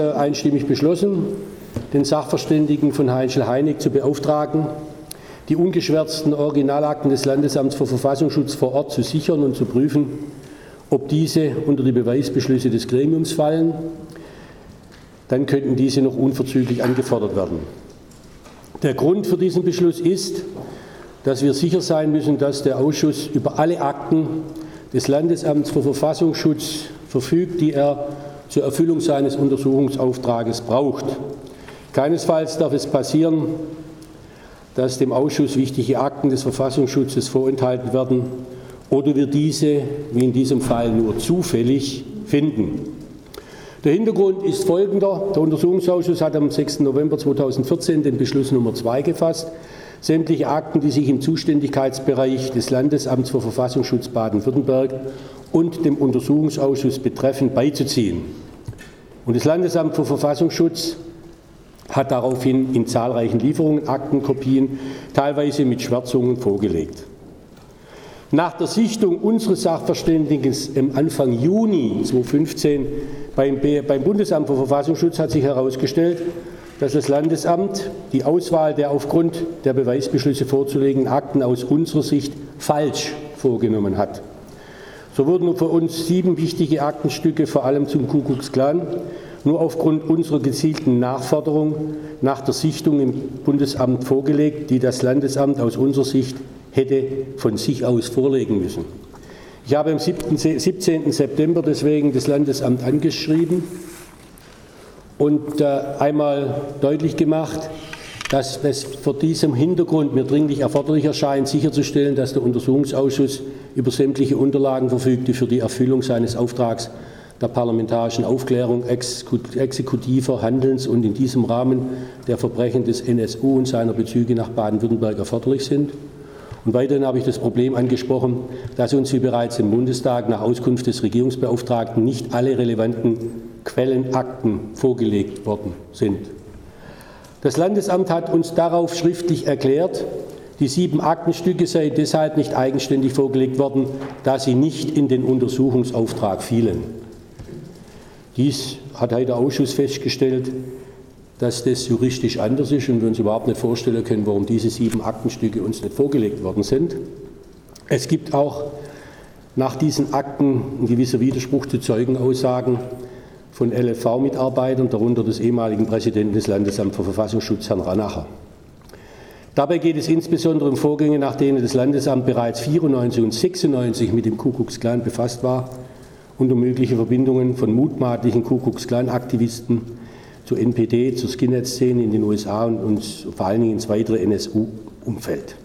einstimmig beschlossen, den Sachverständigen von Heinzel Heinig zu beauftragen, die ungeschwärzten Originalakten des Landesamts für Verfassungsschutz vor Ort zu sichern und zu prüfen, ob diese unter die Beweisbeschlüsse des Gremiums fallen. Dann könnten diese noch unverzüglich angefordert werden. Der Grund für diesen Beschluss ist, dass wir sicher sein müssen, dass der Ausschuss über alle Akten des Landesamts für Verfassungsschutz verfügt, die er zur Erfüllung seines Untersuchungsauftrages braucht. Keinesfalls darf es passieren, dass dem Ausschuss wichtige Akten des Verfassungsschutzes vorenthalten werden oder wir diese, wie in diesem Fall, nur zufällig finden. Der Hintergrund ist folgender. Der Untersuchungsausschuss hat am 6. November 2014 den Beschluss Nummer 2 gefasst, sämtliche Akten, die sich im Zuständigkeitsbereich des Landesamts für Verfassungsschutz Baden-Württemberg und dem Untersuchungsausschuss betreffen, beizuziehen. Und das Landesamt für Verfassungsschutz hat daraufhin in zahlreichen Lieferungen Aktenkopien, teilweise mit Schwärzungen, vorgelegt. Nach der Sichtung unseres Sachverständigen im Anfang Juni 2015 beim, beim Bundesamt für Verfassungsschutz hat sich herausgestellt, dass das Landesamt die Auswahl der aufgrund der Beweisbeschlüsse vorzulegenden Akten aus unserer Sicht falsch vorgenommen hat. So wurden für uns sieben wichtige Aktenstücke, vor allem zum Ku Klux Klan, nur aufgrund unserer gezielten Nachforderung nach der Sichtung im Bundesamt vorgelegt, die das Landesamt aus unserer Sicht hätte von sich aus vorlegen müssen. Ich habe am 17. September deswegen das Landesamt angeschrieben und äh, einmal deutlich gemacht, dass es vor diesem Hintergrund mir dringlich erforderlich erscheint, sicherzustellen, dass der Untersuchungsausschuss über sämtliche Unterlagen verfügt, die für die Erfüllung seines Auftrags der parlamentarischen Aufklärung exekutiver Handelns und in diesem Rahmen der Verbrechen des NSU und seiner Bezüge nach Baden-Württemberg erforderlich sind. Und weiterhin habe ich das Problem angesprochen, dass uns wie bereits im Bundestag nach Auskunft des Regierungsbeauftragten nicht alle relevanten Quellenakten vorgelegt worden sind. Das Landesamt hat uns darauf schriftlich erklärt, die sieben Aktenstücke seien deshalb nicht eigenständig vorgelegt worden, da sie nicht in den Untersuchungsauftrag fielen. Dies hat heute der Ausschuss festgestellt, dass das juristisch anders ist und wir uns überhaupt nicht vorstellen können, warum diese sieben Aktenstücke uns nicht vorgelegt worden sind. Es gibt auch nach diesen Akten ein gewisser Widerspruch zu Zeugenaussagen von LFV-Mitarbeitern, darunter des ehemaligen Präsidenten des Landesamts für Verfassungsschutz, Herrn Ranacher. Dabei geht es insbesondere um Vorgänge, nach denen das Landesamt bereits 94 und 96 mit dem Kuckucksklan befasst war und um mögliche Verbindungen von mutmaßlichen Kuckucksklan-Aktivisten zur NPD, zur Skinhead-Szene in den USA und, und vor allen Dingen ins weitere NSU-Umfeld.